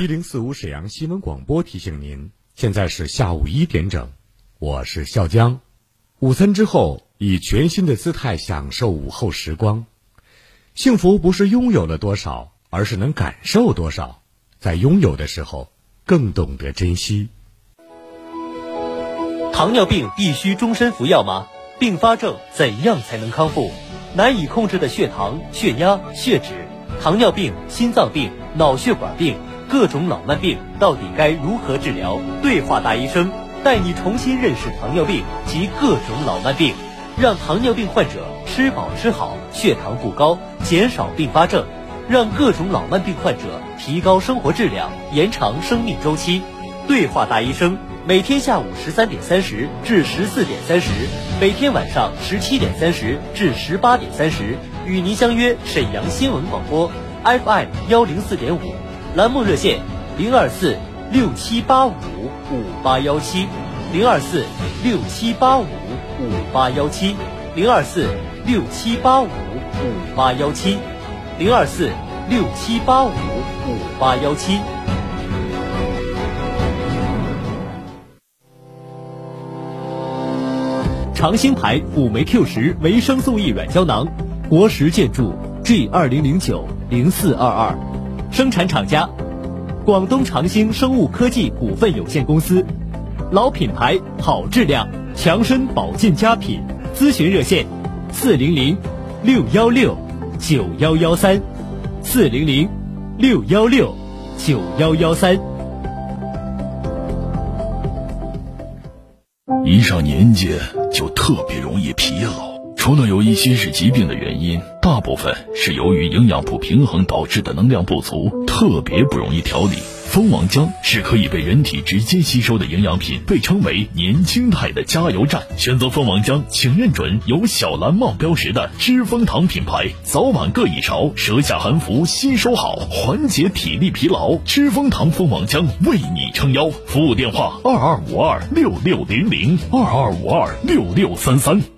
一零四五沈阳新闻广播提醒您，现在是下午一点整，我是笑江。午餐之后，以全新的姿态享受午后时光。幸福不是拥有了多少，而是能感受多少。在拥有的时候，更懂得珍惜。糖尿病必须终身服药吗？并发症怎样才能康复？难以控制的血糖、血压、血脂，糖尿病、心脏病、脑血管病。各种老慢病到底该如何治疗？对话大医生带你重新认识糖尿病及各种老慢病，让糖尿病患者吃饱吃好，血糖不高，减少并发症，让各种老慢病患者提高生活质量，延长生命周期。对话大医生每天下午十三点三十至十四点三十，每天晚上十七点三十至十八点三十，与您相约沈阳新闻广播 FM 幺零四点五。栏目热线：零二四六七八五五八幺七，零二四六七八五五八幺七，零二四六七八五五八幺七，零二四六七八五五八幺七。长兴牌辅酶 Q 十维生素 E 软胶囊，国石建筑 G 二零零九零四二二。生产厂家：广东长兴生物科技股份有限公司，老品牌，好质量，强身保健佳品。咨询热线：四零零六幺六九幺幺三，四零零六幺六九幺幺三。一上年纪就特别容易疲劳。除了有一些是疾病的原因，大部分是由于营养不平衡导致的能量不足，特别不容易调理。蜂王浆是可以被人体直接吸收的营养品，被称为年轻态的加油站。选择蜂王浆，请认准有小蓝帽标识的知蜂堂品牌，早晚各一勺，舌下含服，吸收好，缓解体力疲劳。知蜂堂蜂王浆为你撑腰，服务电话二二五二六六零零二二五二六六三三。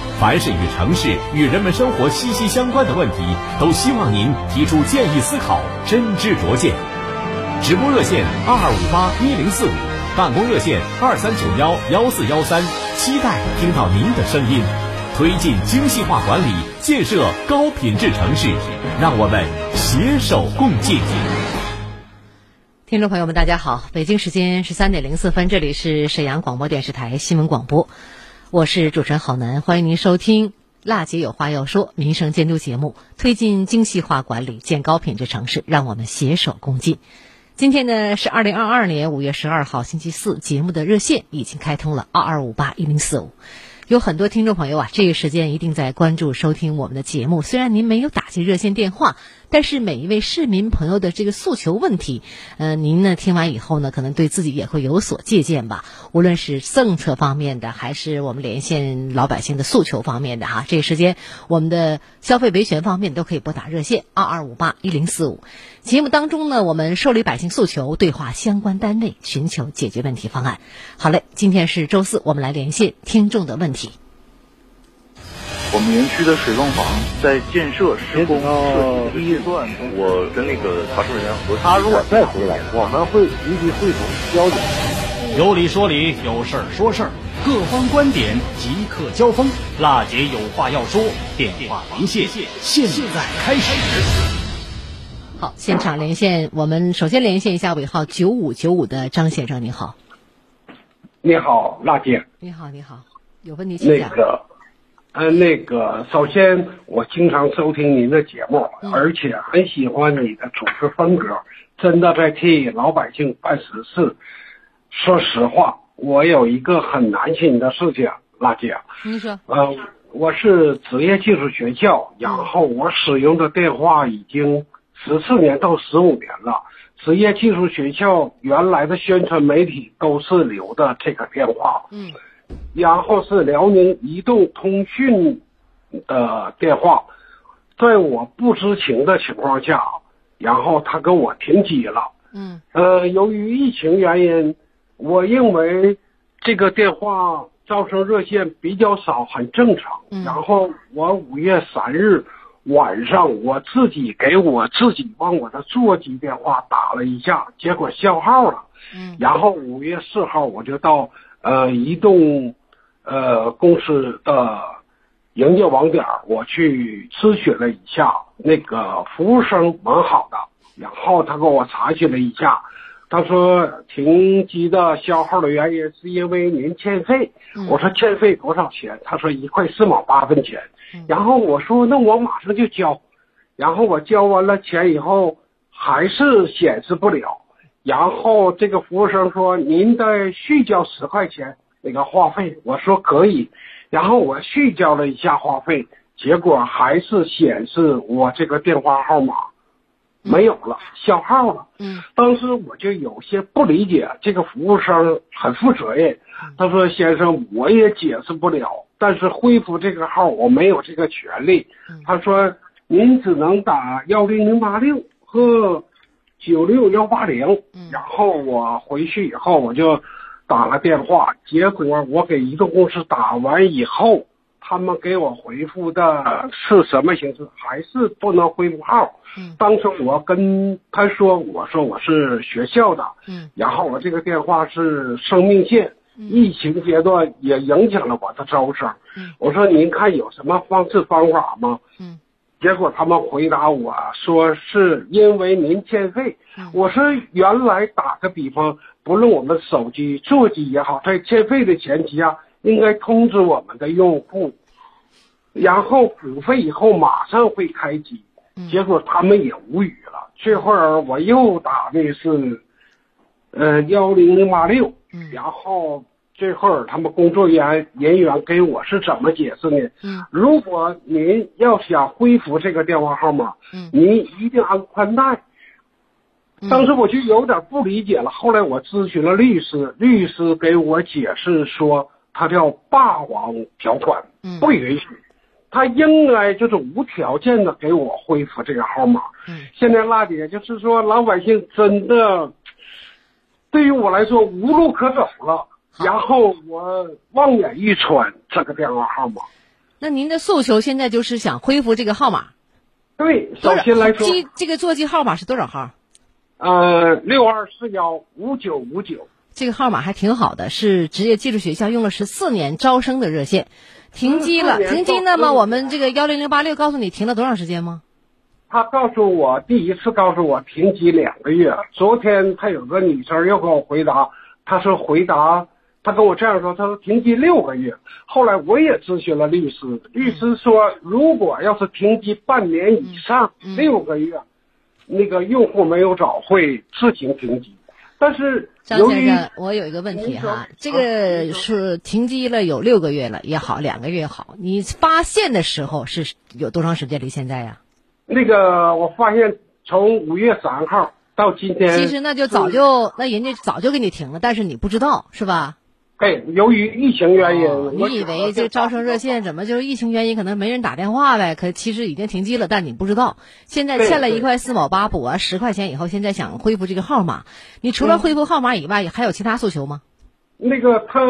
凡是与城市与人们生活息息相关的问题，都希望您提出建议思考，真知灼见。直播热线二二五八一零四五，办公热线二三九幺幺四幺三，期待听到您的声音。推进精细化管理，建设高品质城市，让我们携手共进。听众朋友们，大家好，北京时间十三点零四分，这里是沈阳广播电视台新闻广播。我是主持人郝楠，欢迎您收听《辣姐有话要说》民生监督节目，推进精细化管理，建高品质城市，让我们携手共进。今天呢是二零二二年五月十二号星期四，节目的热线已经开通了二二五八一零四五，有很多听众朋友啊，这个时间一定在关注收听我们的节目。虽然您没有打进热线电话，但是每一位市民朋友的这个诉求问题，呃，您呢听完以后呢，可能对自己也会有所借鉴吧。无论是政策方面的，还是我们连线老百姓的诉求方面的哈，这个时间我们的消费维权方面都可以拨打热线二二五八一零四五。节目当中呢，我们受理百姓诉求，对话相关单位，寻求解决问题方案。好嘞，今天是周四，我们来连线听众的问题。我们园区的水泵房在建设施工设计阶段，我跟那个查收人员核他如果再回来，我们会立即汇总交警。有理说理，有事儿说事儿，各方观点即刻交锋。辣姐有话要说，电话连线现在开始。好，现场连线，我们首先连线一下尾号九五九五的张先生，你好。你好，辣姐。你好，你好，有问题请讲。那个，呃，那个，首先我经常收听您的节目，而且很喜欢你的主持风格，真的在替老百姓办实事。说实话，我有一个很难心的事情，娜姐。您说。呃，我是职业技术学校，然后我使用的电话已经十四年到十五年了。职业技术学校原来的宣传媒体都是留的这个电话。嗯。然后是辽宁移动通讯的电话，在我不知情的情况下，然后他给我停机了。嗯。呃，由于疫情原因。我认为这个电话招生热线比较少，很正常。然后我五月三日晚上我自己给我自己往我的座机电话打了一下，结果消号了。嗯。然后五月四号我就到呃移动呃公司的营业网点，我去咨询了一下，那个服务生蛮好的，然后他给我查询了一下。他说停机的消耗的原因是因为您欠费。我说欠费多少钱？他说一块四毛八分钱。然后我说那我马上就交。然后我交完了钱以后还是显示不了。然后这个服务生说您再续交十块钱那个话费。我说可以。然后我续交了一下话费，结果还是显示我这个电话号码。没有了，消号了。嗯，当时我就有些不理解，这个服务生很负责任。他说：“先生，我也解释不了，但是恢复这个号我没有这个权利。”他说：“您只能打幺零零八六和九六幺八零。”然后我回去以后我就打了电话，结果我给移动公司打完以后。他们给我回复的是什么形式？还是不能恢复号？嗯，当时我跟他说，我说我是学校的，嗯，然后我这个电话是生命线，疫情阶段也影响了我的招生，嗯，我说您看有什么方式方法吗？嗯，结果他们回答我说是因为您欠费。我说原来打个比方，不论我们手机座机也好，在欠费的前提下，应该通知我们的用户。然后补费以后马上会开机，结果他们也无语了。这会儿我又打的是，呃幺零零八六，然后这会儿他们工作人员人员给我是怎么解释呢？嗯，如果您要想恢复这个电话号码，嗯，您一定按宽带。当时我就有点不理解了。后来我咨询了律师，律师给我解释说，他叫霸王条款，不允许。他应该就是无条件的给我恢复这个号码。嗯，现在辣姐就是说老百姓真的，对于我来说无路可走了。然后我望眼欲穿这个电话号码。那您的诉求现在就是想恢复这个号码？对，首先来说，机这个座机号码是多少号？呃，六二四幺五九五九。这个号码还挺好的，是职业技术学校用了十四年招生的热线。停机了，停机。那么我们这个幺零零八六告诉你停了多长时间吗？他告诉我第一次告诉我停机两个月。昨天他有个女生又给我回答，他说回答，他跟我这样说，他说停机六个月。后来我也咨询了律师，律师说如果要是停机半年以上六个月，那个用户没有找会自行停机。但是张先生，我有一个问题哈，这个是停机了有六个月了也好，两个月也好，你发现的时候是有多长时间离现在呀？那个我发现从五月三号到今天，其实那就早就那人家早就给你停了，但是你不知道是吧？对，由于疫情原因，哦你以为这招生热线怎么就是疫情原因，可能没人打电话呗？可其实已经停机了，但你不知道。现在欠了一块四毛八补完十块钱以后，现在想恢复这个号码，你除了恢复号码以外，还有其他诉求吗？那个他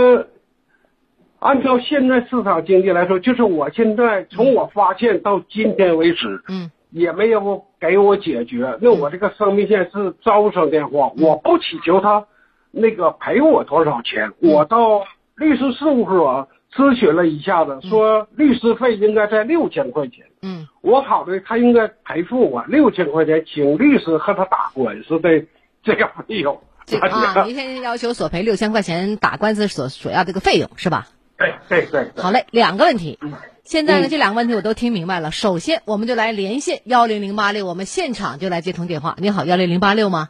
按照现在市场经济来说，就是我现在从我发现到今天为止，嗯，也没有给我解决。那我这个生命线是招生电话，嗯我不祈求他那个赔我多少钱，嗯我到律师事务所咨询了一下子，说律师费应该在六千块钱。嗯，我考虑他应该赔付我六千块钱，请律师和他打官司的这个费用。这个啊，您现在要求索赔六千块钱打官司所所要这个费用是吧？对对对。好嘞，两个问题。现在呢，嗯这两个问题我都听明白了。首先，我们就来连线幺零零八六，我们现场就来接通电话。你好，幺零零八六吗？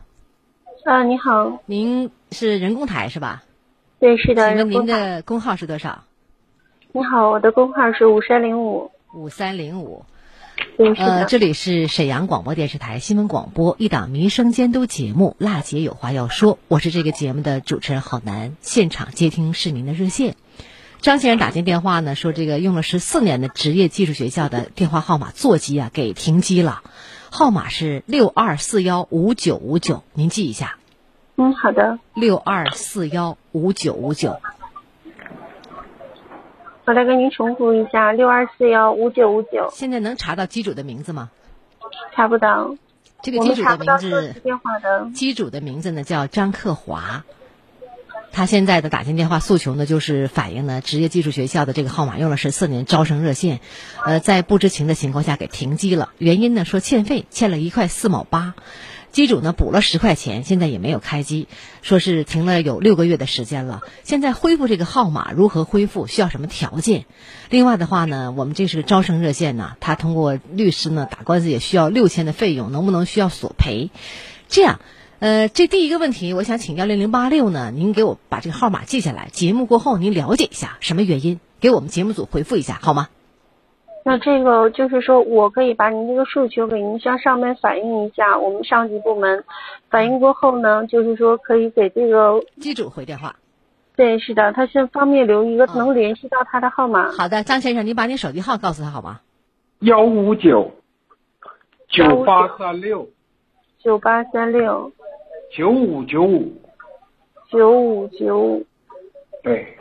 啊，你好，您是人工台是吧？对，是的，请问您的工号是多少？你好，我的工号是五三零五，五三零五。呃，的，这里是沈阳广播电视台新闻广播一档民生监督节目《辣姐有话要说》，我是这个节目的主持人郝楠，现场接听市民的热线。张先生打进电话呢，说这个用了十四年的职业技术学校的电话号码座机啊给停机了，号码是六二四幺五九五九，您记一下，嗯，好的，六二四幺五九五九。我来跟您重复一下，六二四幺五九五九，现在能查到机主的名字吗？查不到，这个机主的名字电话的，机主的名字呢叫张克华，他现在的打进电话诉求呢，就是反映呢职业技术学校的这个号码用了十四年招生热线，呃，在不知情的情况下给停机了，原因呢说欠费，欠了一块四毛八。机主呢补了十块钱，现在也没有开机，说是停了有六个月的时间了。现在恢复这个号码如何恢复，需要什么条件？另外的话呢，我们这是个招生热线呢，他通过律师呢打官司也需要六千的费用，能不能需要索赔？这样，呃，这第一个问题，我想请幺零零八六呢，您给我把这个号码记下来，节目过后您了解一下什么原因，给我们节目组回复一下好吗？那这个就是说我可以把您这个诉求给您向上面反映一下，我们上级部门反映过后呢，就是说可以给这个机主回电话。对，是的，他是方便留一个能联系到他的号码。好的，张先生，您把您手机号告诉他好吗？幺五九九八三六九八三六九五九五，九五九五。对，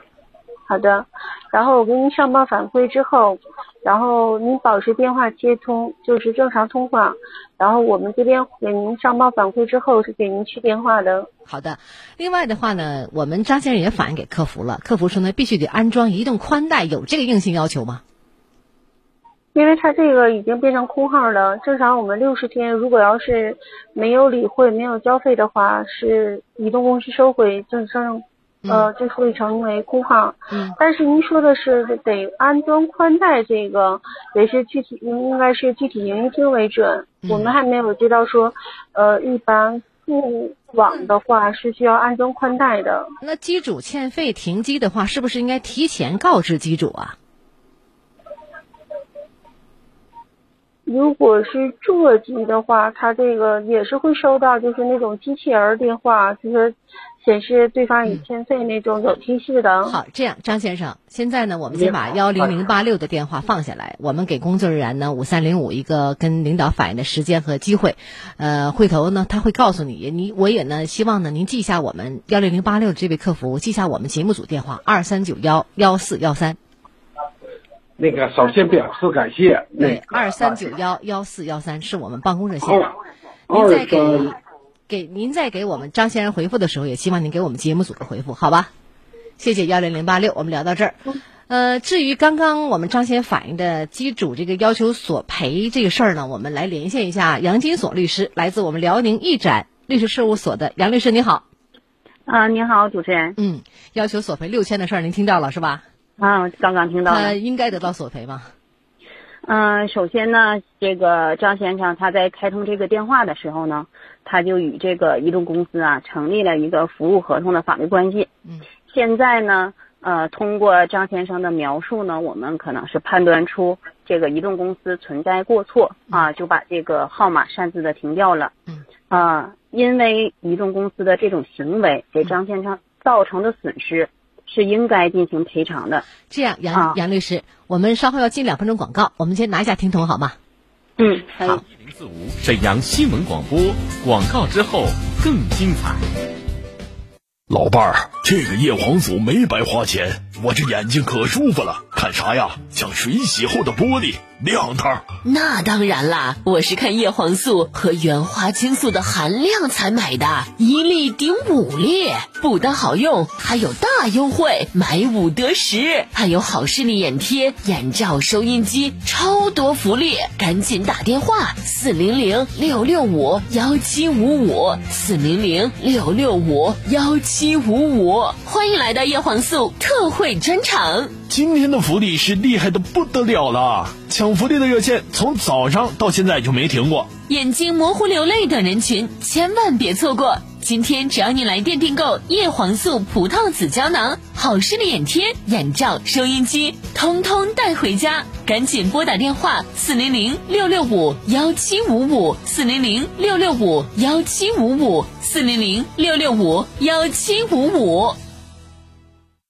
好的，然后我给您上报反馈之后，然后您保持电话接通，就是正常通话。然后我们这边给您上报反馈之后是给您去电话的。好的，另外的话呢，我们张先生也反映给客服了，客服说呢必须得安装移动宽带，有这个硬性要求吗？因为他这个已经变成空号了，正常我们六十天如果要是没有理会、没有交费的话，是移动公司收回，正正呃就会成为空号。嗯。但是您说的是得安装宽带，这个也是具体应该是具体营业厅为准。嗯我们还没有接到说，呃，一般固网的话是需要安装宽带的。那机主欠费停机的话，是不是应该提前告知机主啊？如果是座机的话，它这个也是会收到，就是那种机器人儿电话，就是显示对方已欠费那种有提示的。好，这样，张先生，现在呢，我们先把幺零零八六的电话放下来，我们给工作人员呢五三零五一个跟领导反映的时间和机会，呃，回头呢他会告诉你，你我也呢希望呢您记下我们幺零零八六这位客服，记下我们节目组电话二三九幺幺四幺三。那个首先表示感谢。对，二三九幺幺四幺三是我们办公热线。二您再给给您在给我们张先生回复的时候，也希望您给我们节目组的回复，好吧？谢谢幺零零八六，我们聊到这儿。呃，至于刚刚我们张先反映的机主这个要求索赔这个事儿呢，我们来连线一下杨金锁律师，来自我们辽宁义展律师事务所的杨律师，你好。啊，您好，主持人。嗯，要求索赔六千的事儿，您听到了是吧？啊，刚刚听到。应该得到索赔吗？嗯、首先呢，这个张先生他在开通这个电话的时候呢，他就与这个移动公司啊成立了一个服务合同的法律关系。嗯。现在呢，呃，通过张先生的描述呢，我们可能是判断出这个移动公司存在过错啊，就把这个号码擅自的停掉了。嗯。啊，因为移动公司的这种行为给张先生造成的损失是应该进行赔偿的。这样，杨杨律师，我们稍后要进两分钟广告，我们先拿一下听筒好吗？嗯，好。一零四五沈阳新闻广播，广告之后更精彩。老伴儿，这个叶黄素没白花钱，我这眼睛可舒服了，看啥呀？像水洗后的玻璃，亮堂。那当然啦，我是看叶黄素和原花青素的含量才买的，一粒顶五粒，不但好用，还有大优惠，买五得十，还有好视力眼贴、眼罩、收音机，超多福利！赶紧打电话四零零六六五幺七五五四零零六六五幺七五五，欢迎来到叶黄素特惠专场。今天的福利是厉害的不得了了，抢福利的热线从早上到现在就没停过。眼睛模糊、流泪等人群千万别错过！今天只要你来电订购叶黄素葡萄籽胶囊、好视力眼贴、眼罩、收音机，通通带回家。赶紧拨打电话四零零六六五幺七五五四零零六六五幺七五五四零零六六五幺七五五。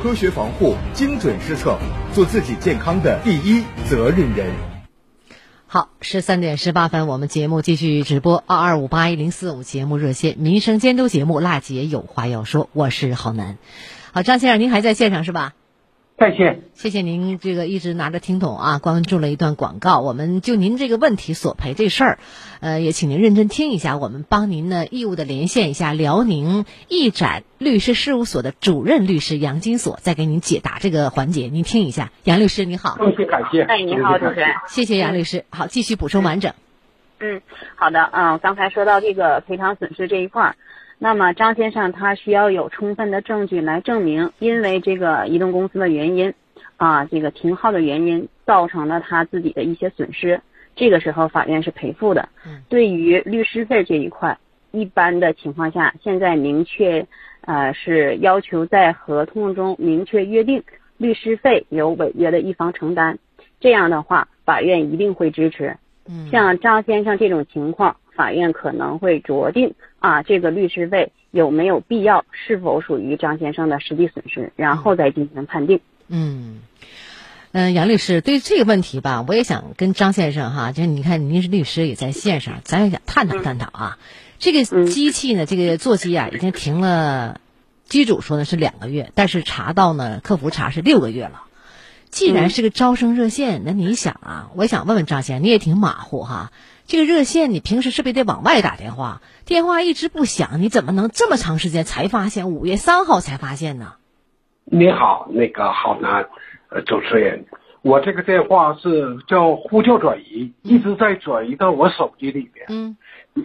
科学防护，精准施策，做自己健康的第一责任人。好，十三点十八分，我们节目继续直播，二二五八一零四五节目热线，民生监督节目，辣姐有话要说，我是郝楠。好，张先生，您还在线上是吧？在线。谢谢您这个一直拿着听筒啊，关注了一段广告。我们就您这个问题索赔这事儿，呃，也请您认真听一下，我们帮您呢义务的连线一下辽宁义展律师事务所的主任律师杨金锁，再给您解答这个环节，您听一下。杨律师你好。谢谢感谢。哎，你好，主持人。谢谢杨律师。好，继续补充完整。嗯，好的，嗯，刚才说到这个赔偿损失这一块儿。那么张先生他需要有充分的证据来证明，因为这个移动公司的原因，啊，这个停号的原因造成了他自己的一些损失。这个时候法院是赔付的。对于律师费这一块，一般的情况下，现在明确，呃，是要求在合同中明确约定，律师费由违约的一方承担。这样的话，法院一定会支持。像张先生这种情况。法院可能会酌定啊，这个律师费有没有必要，是否属于张先生的实际损失，然后再进行判定。嗯，嗯，杨律师，对这个问题吧，我也想跟张先生哈，就是你看您是律师也在线上，咱也想探讨探讨啊。这个机器呢，这个座机啊，已经停了，机主说的是两个月，但是查到呢，客服查是六个月了。既然是个招生热线，那你想啊，我想问问张先生，你也挺马虎哈。这个热线你平时是不是得往外打电话？电话一直不响，你怎么能这么长时间才发现？五月三号才发现呢？你好，那个好男，呃，主持人，我这个电话是叫呼叫转移，一直在转移到我手机里边。嗯。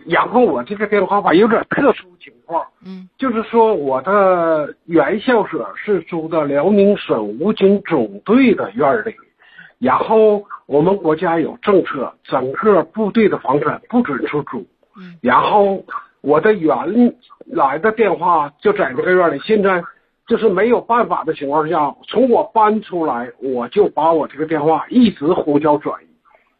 然后我这个电话吧有点特殊情况，嗯，就是说我的原校舍是租的辽宁省武警总队的院里，然后我们国家有政策，整个部队的房产不准出租，嗯，然后我的原来的电话就在这个院里，现在就是没有办法的情况下，从我搬出来，我就把我这个电话一直呼叫转移，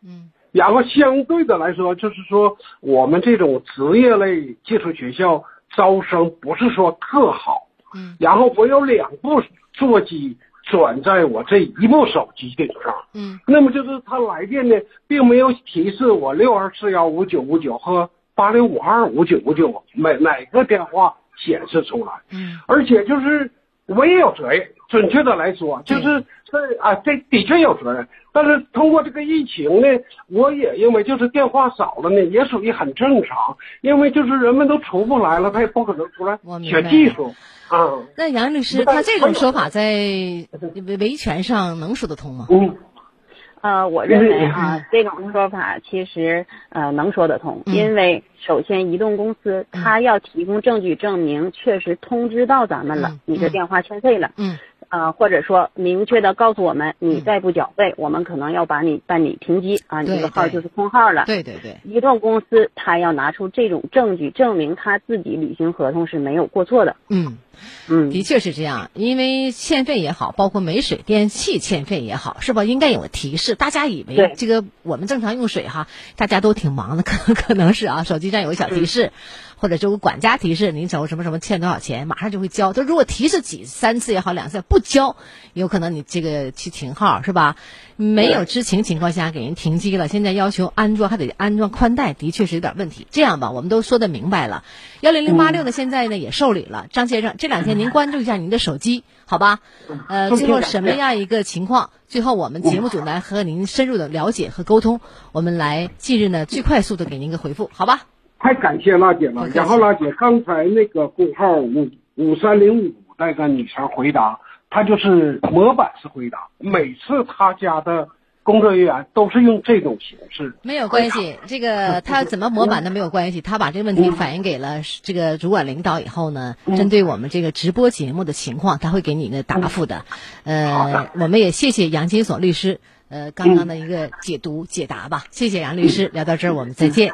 嗯。然后相对的来说，就是说我们这种职业类技术学校招生不是说特好，嗯，然后我有两部座机转在我这一部手机顶上，嗯，那么就是他来电呢，并没有提示我六二四幺五九五九和八六五二五九五九每哪个电话显示出来，嗯，而且就是我也有责任，准确的来说，就是这啊，这的确有责任。但是通过这个疫情呢，我也认为就是电话少了呢，也属于很正常，因为就是人们都出不来了，他也不可能出来学技术啊。那杨律师，他这种说法在维权上能说得通吗？嗯。呃，我认为啊，这种说法其实呃能说得通，因为首先移动公司他要提供证据证明确实通知到咱们了，你这电话欠费了，嗯，呃或者说明确的告诉我们你再不缴费，我们可能要把你办理停机啊，你这个号就是空号了。对对对，移动公司他要拿出这种证据证明他自己履行合同是没有过错的。嗯。嗯，的确是这样，因为欠费也好，包括没水电气欠费也好，是吧？应该有个提示。大家以为这个我们正常用水哈，大家都挺忙的，可可能是啊，手机上有个小提示，或者就管家提示您走什么什么欠多少钱，马上就会交。他如果提示几三次也好，两次不交，有可能你这个去停号是吧？没有知情情况下给人停机了，现在要求安装还得安装宽带，的确是有点问题。这样吧，我们都说的明白了。幺零零八六呢，现在呢也受理了。张先生，这两天您关注一下您的手机，好吧？呃，最后什么样一个情况？最后我们节目组来和您深入的了解和沟通，我们来近日呢最快速的给您一个回复，好吧？太感谢娜姐了。然后娜姐刚才那个工号五五三零五那个女生回答。她就是模板式回答，每次她家的工作人员都是用这种形式。没有关系，这个 他怎么模板的没有关系。他把这个问题反映给了这个主管领导以后呢，针对我们这个直播节目的情况，他会给你一个答复的。呃，我们也谢谢杨金锁律师，呃，刚刚的一个解读解答吧。谢谢杨律师，聊到这儿我们再见。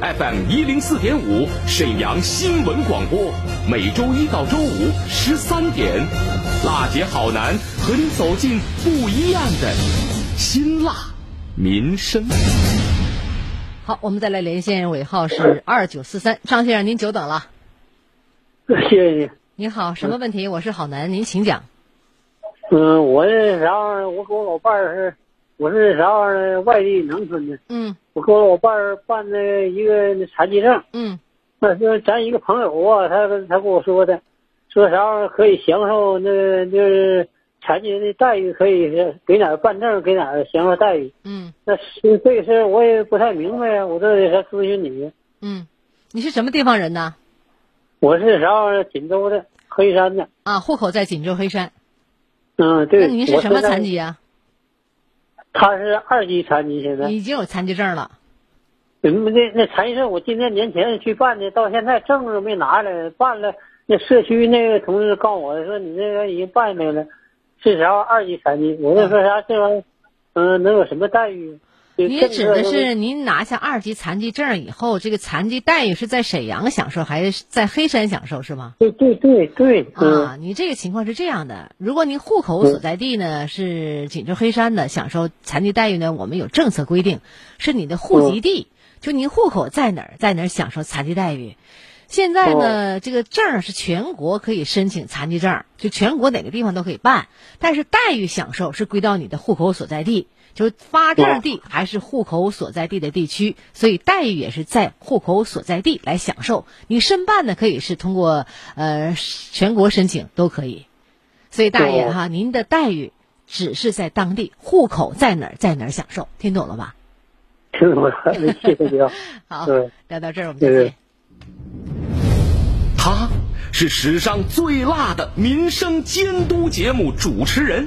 FM 一零四点五，沈阳新闻广播，每周一到周五十三点，辣姐好男和你走进不一样的辛辣民生。好，我们再来连线，尾号是二九四三，张先生您久等了。谢谢你。您好，什么问题？我是好男，您请讲。嗯，我这啥玩意儿？我跟我老伴儿是，我是啥玩意儿？外地农村的。嗯。我跟我老伴儿办的一个残疾证，嗯，那是咱一个朋友啊，他他跟我说的，说啥玩意儿可以享受那就是残疾人的待遇，可以给哪儿办证，给哪儿享受待遇。嗯，那这个事儿我也不太明白呀，我这得咨询你。嗯，你是什么地方人呢？我是啥玩意儿？锦州的，黑山的。啊，户口在锦州黑山。嗯，对。那您是什么残疾啊？他是二级残疾，现在已经有残疾证了。嗯，那那残疾证我今年年前去办的，到现在证都没拿来，办了。那社区那个同志告诉我说，你这个已经办没了，是啥二级残疾？我就说啥这玩意儿，嗯，能有什么待遇？你指的是您拿下二级残疾证以后，这个残疾待遇是在沈阳享受，还是在黑山享受，是吗？对对对对。啊，你这个情况是这样的：如果您户口所在地呢是锦州黑山的，享受残疾待遇呢，我们有政策规定，是你的户籍地，就您户口在哪儿，在哪儿享受残疾待遇。现在呢，这个证是全国可以申请残疾证，就全国哪个地方都可以办，但是待遇享受是归到你的户口所在地，就发证地还是户口所在地的地区，所以待遇也是在户口所在地来享受。你申办呢，可以是通过呃全国申请都可以。所以大爷哈，您的待遇只是在当地，户口在哪儿在哪儿享受，听懂了吧？听懂了，谢谢你啊。好，聊到这儿我们再见。他是史上最辣的民生监督节目主持人，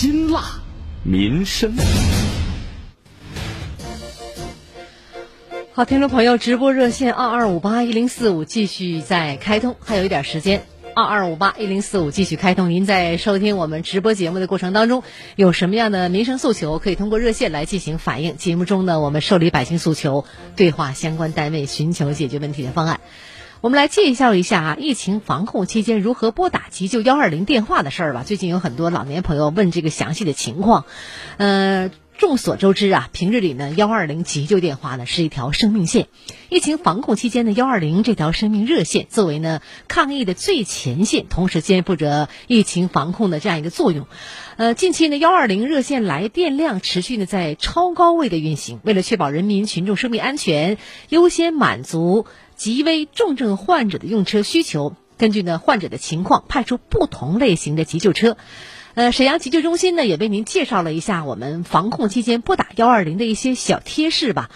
辛辣民生。好，听众朋友，直播热线二二五八一零四五继续在开通，还有一点时间，二二五八一零四五继续开通。您在收听我们直播节目的过程当中，有什么样的民生诉求，可以通过热线来进行反映。节目中呢，我们受理百姓诉求，对话相关单位，寻求解决问题的方案。我们来介绍一下啊，疫情防控期间如何拨打急救幺二零电话的事儿吧。最近有很多老年朋友问这个详细的情况，呃。众所周知啊，平日里呢，幺二零急救电话呢是一条生命线。疫情防控期间呢，幺二零这条生命热线作为呢抗疫的最前线，同时肩负着疫情防控的这样一个作用。呃，近期呢，幺二零热线来电量持续呢在超高位的运行。为了确保人民群众生命安全，优先满足急危重症患者的用车需求，根据呢患者的情况，派出不同类型的急救车。呃，沈阳急救中心呢也为您介绍了一下我们防控期间拨打幺二零的一些小贴士吧。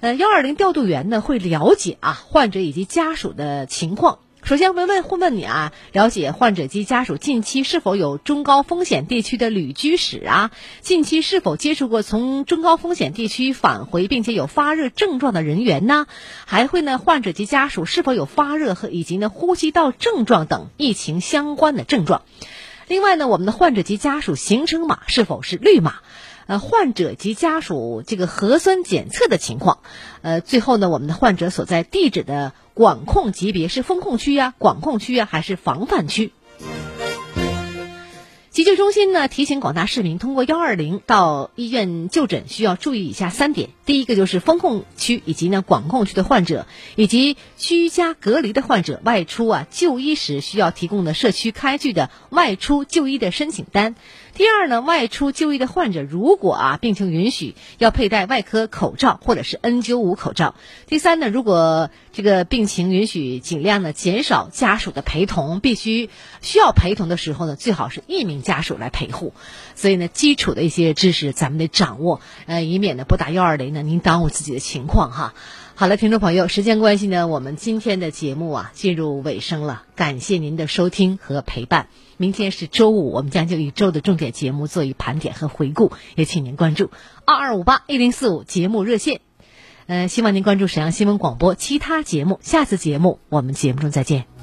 呃，幺二零调度员呢会了解啊患者以及家属的情况。首先会问会问你啊，了解患者及家属近期是否有中高风险地区的旅居史啊，近期是否接触过从中高风险地区返回并且有发热症状的人员呢？还会呢患者及家属是否有发热和以及呢呼吸道症状等疫情相关的症状。另外呢，我们的患者及家属行程码是否是绿码？呃，患者及家属这个核酸检测的情况。呃，最后呢，我们的患者所在地址的管控级别是封控区呀、管控区呀，还是防范区？急救中心呢提醒广大市民，通过幺二零到医院就诊需要注意以下三点：第一个就是封控区以及呢管控区的患者，以及居家隔离的患者外出啊就医时需要提供的社区开具的外出就医的申请单。第二呢，外出就医的患者如果啊病情允许，要佩戴外科口罩或者是 N 九五口罩。第三呢，如果这个病情允许，尽量呢减少家属的陪同，必须需要陪同的时候呢，最好是一名家属来陪护。所以呢，基础的一些知识咱们得掌握，呃，以免呢拨打幺二零呢您耽误自己的情况哈。好了，听众朋友，时间关系呢，我们今天的节目啊进入尾声了，感谢您的收听和陪伴。明天是周五，我们将就一周的重点节目做一盘点和回顾，也请您关注二二五八一零四五节目热线。呃，希望您关注沈阳新闻广播其他节目，下次节目我们节目中再见。